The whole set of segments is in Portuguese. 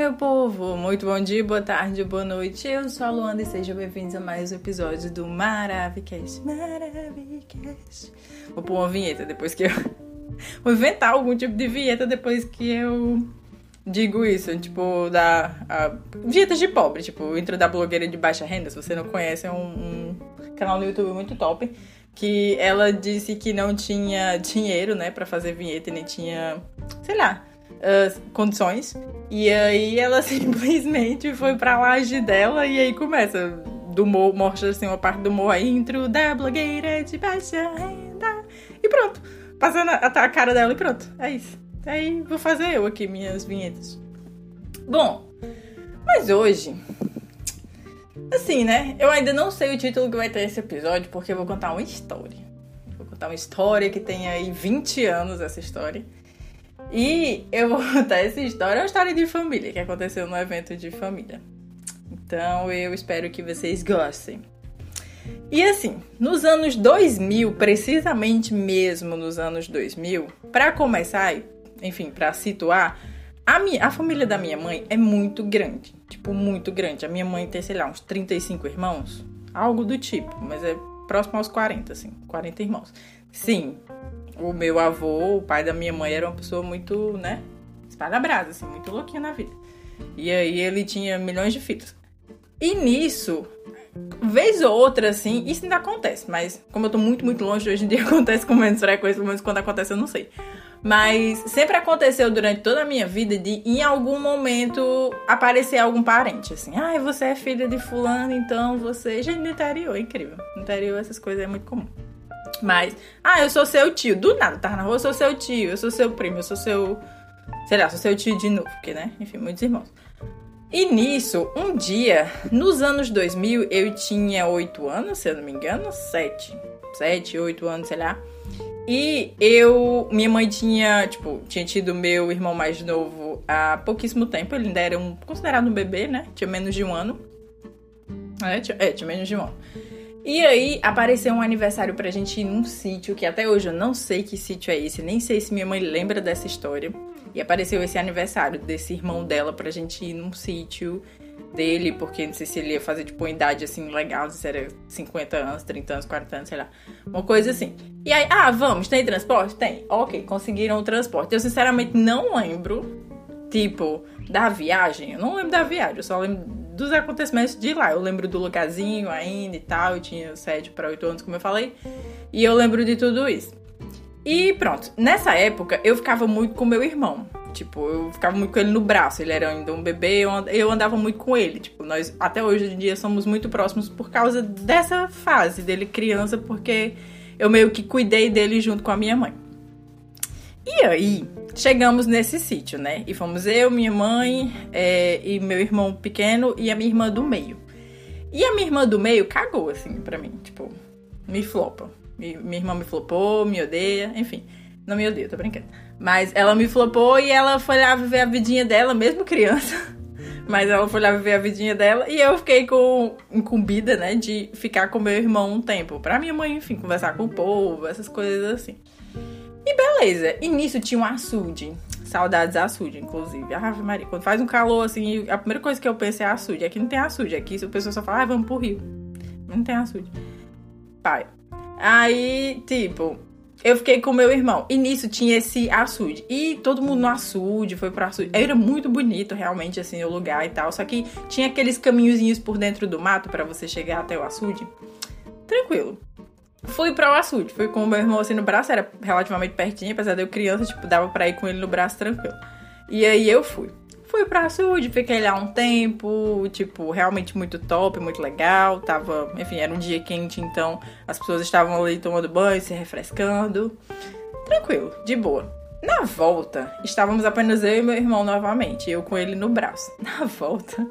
meu povo! Muito bom dia, boa tarde, boa noite. Eu sou a Luanda e sejam bem-vindos a mais um episódio do Maravicast. Maravicast. Vou pôr uma vinheta depois que eu. Vou inventar algum tipo de vinheta depois que eu digo isso. Tipo, da. A... Vinhetas de pobre, tipo, intro da blogueira de baixa renda. Se você não conhece, é um, um canal no YouTube muito top. Que ela disse que não tinha dinheiro, né, pra fazer vinheta e nem tinha. Sei lá uh, condições. E aí ela simplesmente foi pra laje dela e aí começa do morro, mostra assim uma parte do morro, aí intro da blogueira de baixa renda. E pronto. Passando a, a cara dela e pronto. É isso. Aí vou fazer eu aqui minhas vinhetas. Bom, mas hoje. Assim, né? Eu ainda não sei o título que vai ter esse episódio, porque eu vou contar uma história. Vou contar uma história que tem aí 20 anos essa história. E eu vou contar essa história, é uma história de família que aconteceu no evento de família. Então eu espero que vocês gostem. E assim, nos anos 2000, precisamente mesmo nos anos 2000, para começar, enfim, para situar, a, minha, a família da minha mãe é muito grande. Tipo, muito grande. A minha mãe tem, sei lá, uns 35 irmãos. Algo do tipo, mas é próximo aos 40, assim. 40 irmãos. Sim, o meu avô, o pai da minha mãe, era uma pessoa muito, né? Espalha-brasa, assim, muito louquinha na vida. E aí ele tinha milhões de filhos. E nisso, vez ou outra, assim, isso ainda acontece, mas como eu tô muito, muito longe, hoje em dia acontece com menos frequência, pelo menos quando acontece eu não sei. Mas sempre aconteceu durante toda a minha vida de em algum momento aparecer algum parente, assim. Ah, você é filha de fulano, então você. Gente, no interior, é incrível. No interior essas coisas é muito comum. Mas, ah, eu sou seu tio. Do nada, tava na rua, eu sou seu tio, eu sou seu primo, eu sou seu. Sei lá, sou seu tio de novo, porque, né? Enfim, muitos irmãos. E nisso, um dia, nos anos 2000, eu tinha 8 anos, se eu não me engano, 7. 7, 8 anos, sei lá. E eu, minha mãe tinha, tipo, tinha tido meu irmão mais novo há pouquíssimo tempo. Ele ainda era um, considerado um bebê, né? Tinha menos de um ano. É, tinha, é, tinha menos de um ano. E aí apareceu um aniversário pra gente ir num sítio, que até hoje eu não sei que sítio é esse, nem sei se minha mãe lembra dessa história. E apareceu esse aniversário desse irmão dela pra gente ir num sítio dele, porque não sei se ele ia fazer tipo uma idade assim legal, se era 50 anos, 30 anos, 40 anos, sei lá. Uma coisa assim. E aí, ah, vamos, tem transporte? Tem. Ok, conseguiram o transporte. Eu sinceramente não lembro, tipo, da viagem. Eu não lembro da viagem, eu só lembro dos acontecimentos de lá. Eu lembro do lugarzinho ainda e tal, eu tinha 7 para 8 anos, como eu falei, e eu lembro de tudo isso. E pronto, nessa época eu ficava muito com meu irmão. Tipo, eu ficava muito com ele no braço, ele era ainda um bebê, eu andava muito com ele. Tipo, nós até hoje em dia somos muito próximos por causa dessa fase dele criança, porque eu meio que cuidei dele junto com a minha mãe. E aí, chegamos nesse sítio, né? E fomos eu, minha mãe é, e meu irmão pequeno e a minha irmã do meio. E a minha irmã do meio cagou, assim, pra mim. Tipo, me flopa. Minha irmã me flopou, me odeia, enfim. Não me odeia, tô brincando. Mas ela me flopou e ela foi lá viver a vidinha dela, mesmo criança. Mas ela foi lá viver a vidinha dela e eu fiquei com incumbida, né, de ficar com meu irmão um tempo. Pra minha mãe, enfim, conversar com o povo, essas coisas assim. Beleza. E nisso tinha um açude. Saudades açude, inclusive. Ave Maria. Quando faz um calor assim, a primeira coisa que eu penso é açude. Aqui não tem açude. Aqui o pessoal só fala, ah, vamos pro rio. Não tem açude. Pai. Aí, tipo, eu fiquei com meu irmão. E nisso tinha esse açude. E todo mundo no açude, foi pro açude. Era muito bonito, realmente, assim, o lugar e tal. Só que tinha aqueles caminhozinhos por dentro do mato para você chegar até o açude. Tranquilo. Fui para o açude, fui com o meu irmão assim no braço, era relativamente pertinho, apesar de eu criança, tipo, dava pra ir com ele no braço tranquilo. E aí eu fui. Fui pra açude, fiquei lá um tempo, tipo, realmente muito top, muito legal. Tava, enfim, era um dia quente, então as pessoas estavam ali tomando banho, se refrescando. Tranquilo, de boa. Na volta, estávamos apenas eu e meu irmão novamente, eu com ele no braço. Na volta,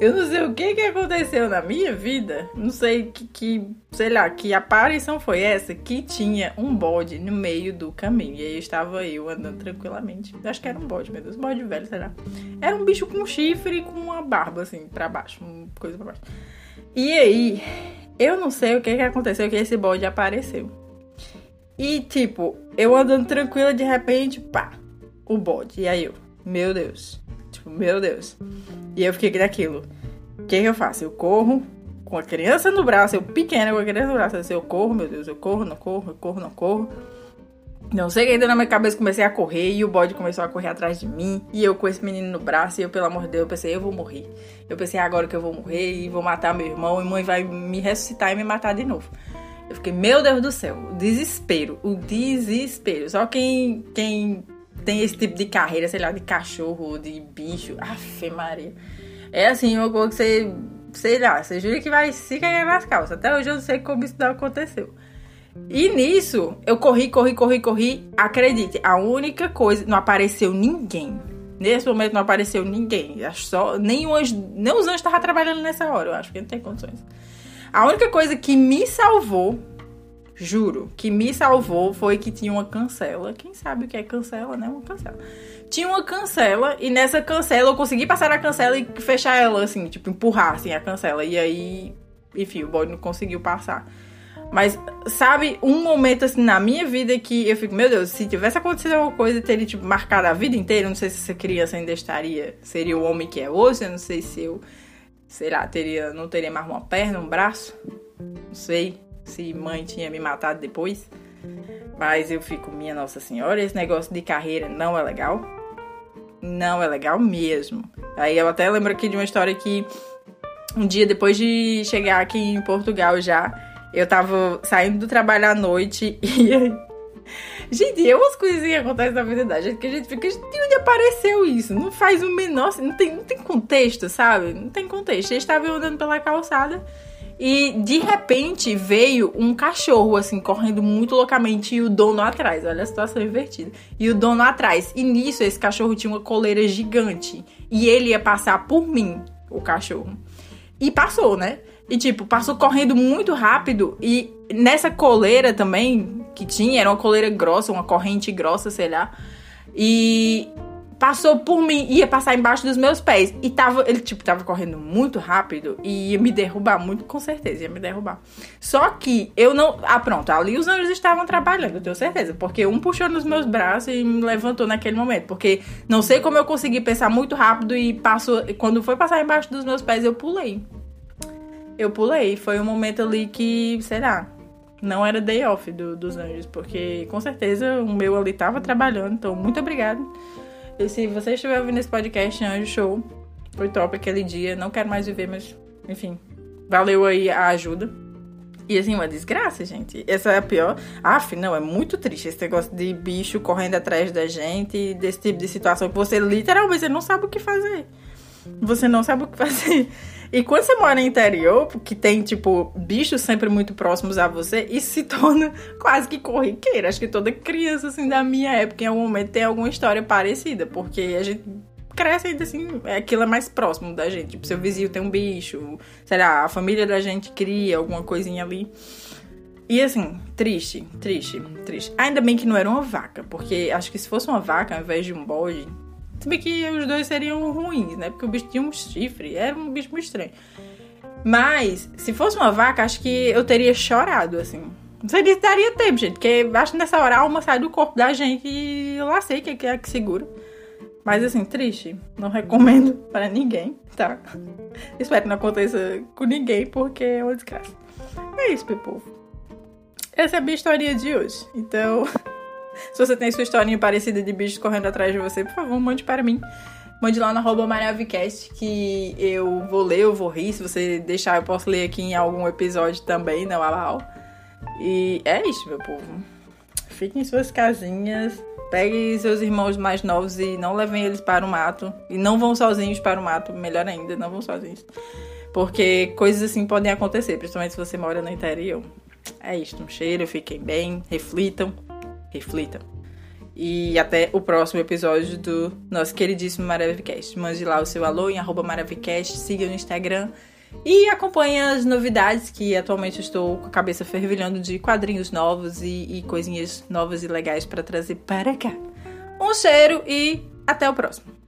eu não sei o que que aconteceu na minha vida, não sei que, que, sei lá, que aparição foi essa que tinha um bode no meio do caminho. E aí estava eu andando tranquilamente. Acho que era um bode, meu Deus, bode velho, sei lá. Era um bicho com chifre e com uma barba assim para baixo, uma coisa para baixo. E aí, eu não sei o que que aconteceu que esse bode apareceu. E, tipo, eu andando tranquila, de repente, pá, o bode. E aí eu, meu Deus. Tipo, meu Deus. E eu fiquei naquilo. O que, que eu faço? Eu corro com a criança no braço, eu pequena com a criança no braço. Eu corro, meu Deus, eu corro, não corro, eu corro, não corro. Não sei ainda na minha cabeça comecei a correr e o bode começou a correr atrás de mim. E eu com esse menino no braço, e eu, pelo amor de Deus, eu pensei, eu vou morrer. Eu pensei, agora que eu vou morrer e vou matar meu irmão, e mãe vai me ressuscitar e me matar de novo. Eu fiquei, meu Deus do céu, o desespero, o desespero. Só quem, quem tem esse tipo de carreira, sei lá, de cachorro, de bicho, afe Maria. É assim, uma coisa que você, sei lá, você jura que vai se cair nas calças. Até hoje eu não sei como isso não aconteceu. E nisso, eu corri, corri, corri, corri. Acredite, a única coisa. Não apareceu ninguém. Nesse momento não apareceu ninguém. Acho só. Nem, anjo, nem os anjos estavam trabalhando nessa hora, eu acho que não tem condições. A única coisa que me salvou, juro, que me salvou foi que tinha uma cancela. Quem sabe o que é cancela, né? Uma cancela. Tinha uma cancela e nessa cancela eu consegui passar a cancela e fechar ela, assim, tipo, empurrar assim, a cancela. E aí, enfim, o boy não conseguiu passar. Mas, sabe, um momento assim na minha vida que eu fico, meu Deus, se tivesse acontecido alguma coisa, teria tipo marcado a vida inteira. Não sei se essa criança ainda estaria, seria o homem que é hoje. Eu não sei se eu, sei lá, teria, não teria mais uma perna, um braço. Não sei se mãe tinha me matado depois. Mas eu fico, minha Nossa Senhora, esse negócio de carreira não é legal. Não é legal mesmo. Aí eu até lembro aqui de uma história que um dia depois de chegar aqui em Portugal já eu tava saindo do trabalho à noite e. Gente, é umas coisinhas que acontecem na vida da gente que a gente fica. De onde apareceu isso? Não faz o menor. Não tem, não tem contexto, sabe? Não tem contexto. Eles estavam andando pela calçada e de repente veio um cachorro, assim, correndo muito loucamente e o dono atrás. Olha a situação invertida. E o dono atrás. E nisso esse cachorro tinha uma coleira gigante. E ele ia passar por mim, o cachorro. E passou, né? E, tipo, passou correndo muito rápido. E nessa coleira também, que tinha, era uma coleira grossa, uma corrente grossa, sei lá. E passou por mim, ia passar embaixo dos meus pés. E tava, ele, tipo, tava correndo muito rápido e ia me derrubar, muito com certeza, ia me derrubar. Só que eu não. Ah, pronto, ali os anjos estavam trabalhando, eu tenho certeza. Porque um puxou nos meus braços e me levantou naquele momento. Porque não sei como eu consegui pensar muito rápido e passou. Quando foi passar embaixo dos meus pés, eu pulei eu pulei. Foi um momento ali que, sei lá, não era day off do, dos anjos, porque com certeza o meu ali tava trabalhando. Então, muito obrigada. E se você estiver ouvindo esse podcast, Anjo Show, foi top aquele dia. Não quero mais viver, mas enfim, valeu aí a ajuda. E assim, uma desgraça, gente. Essa é a pior. Aff, não, é muito triste esse negócio de bicho correndo atrás da gente, desse tipo de situação que você literalmente não sabe o que fazer. Você não sabe o que fazer. E quando você mora no interior, que tem, tipo, bichos sempre muito próximos a você, isso se torna quase que corriqueira. Acho que toda criança, assim, da minha época, em algum momento, tem alguma história parecida, porque a gente cresce ainda assim, é aquilo é mais próximo da gente. Tipo, seu vizinho tem um bicho, sei lá, a família da gente cria alguma coisinha ali. E assim, triste, triste, triste. Ainda bem que não era uma vaca, porque acho que se fosse uma vaca ao invés de um bode, se bem que os dois seriam ruins, né? Porque o bicho tinha um chifre, era um bicho muito estranho. Mas, se fosse uma vaca, acho que eu teria chorado, assim. Não sei se daria tempo, gente, porque acho que nessa hora a alma sai do corpo da gente e eu lá sei que é que segura. Mas assim, triste. Não recomendo para ninguém, tá? Espero que não aconteça com ninguém, porque é uma desgraça. É isso, meu povo. Essa é a minha história de hoje. Então. Se você tem sua historinha parecida de bichos correndo atrás de você, por favor, mande para mim. Mande lá no arroba que eu vou ler, eu vou rir. Se você deixar, eu posso ler aqui em algum episódio também, não mal. E é isso, meu povo. Fiquem em suas casinhas. Peguem seus irmãos mais novos e não levem eles para o mato. E não vão sozinhos para o mato, melhor ainda, não vão sozinhos. Porque coisas assim podem acontecer, principalmente se você mora no interior. É isso, um cheiro, fiquem bem, reflitam reflita. E até o próximo episódio do nosso queridíssimo Maravicast. Mande lá o seu alô em arroba Maravicast, siga no Instagram e acompanhe as novidades que atualmente estou com a cabeça fervilhando de quadrinhos novos e, e coisinhas novas e legais para trazer para cá. Um cheiro e até o próximo.